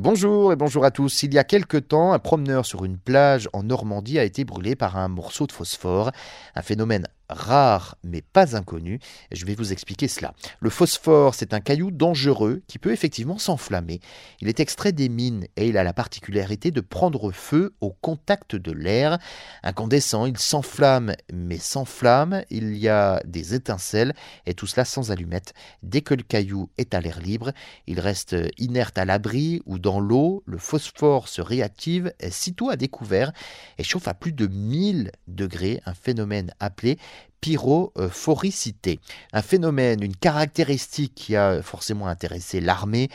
bonjour et bonjour à tous. Il y a quelque temps, un promeneur sur une plage en Normandie a été brûlé par un morceau de phosphore, un phénomène rare mais pas inconnu. Je vais vous expliquer cela. Le phosphore, c'est un caillou dangereux qui peut effectivement s'enflammer. Il est extrait des mines et il a la particularité de prendre feu au contact de l'air. Incandescent, il s'enflamme mais sans flamme, il y a des étincelles et tout cela sans allumette. Dès que le caillou est à l'air libre, il reste inerte à l'abri ou dans l'eau. Le phosphore se réactive sitôt à découvert et chauffe à plus de 1000 degrés, un phénomène appelé pyrophoricité. Un phénomène, une caractéristique qui a forcément intéressé l'armée.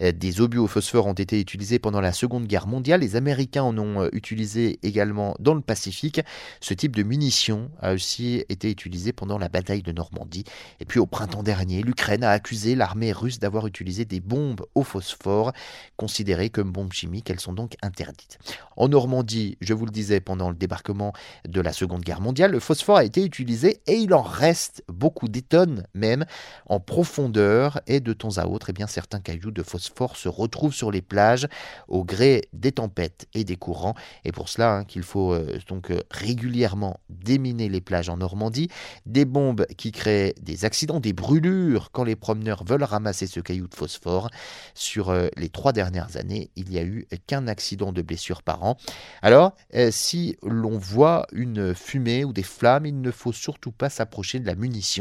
Euh, des obus au phosphore ont été utilisés pendant la Seconde Guerre mondiale. Les Américains en ont euh, utilisé également dans le Pacifique. Ce type de munition a aussi été utilisé pendant la bataille de Normandie. Et puis au printemps dernier, l'Ukraine a accusé l'armée russe d'avoir utilisé des bombes au phosphore, considérées comme bombes chimiques. Elles sont donc interdites. En Normandie, je vous le disais, pendant le débarquement de la Seconde Guerre mondiale, le phosphore a été utilisé et il en reste beaucoup, des tonnes même, en profondeur et de temps à autre, eh bien, certains cailloux de phosphore se retrouvent sur les plages au gré des tempêtes et des courants. Et pour cela hein, qu'il faut euh, donc euh, régulièrement déminer les plages en Normandie, des bombes qui créent des accidents, des brûlures quand les promeneurs veulent ramasser ce caillou de phosphore. Sur euh, les trois dernières années, il n'y a eu qu'un accident de blessure par an. Alors, si l'on voit une fumée ou des flammes, il ne faut surtout pas s'approcher de la munition.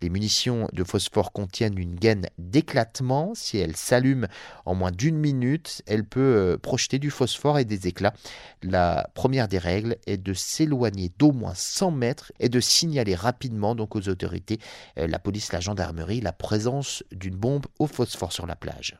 Les munitions de phosphore contiennent une gaine d'éclatement. Si elle s'allume en moins d'une minute, elle peut euh, projeter du phosphore et des éclats. La première des règles est de s'éloigner d'au moins 100 mètres et de signaler rapidement donc aux autorités, euh, la police, la gendarmerie, la présence d'une bombe au phosphore sur la plage.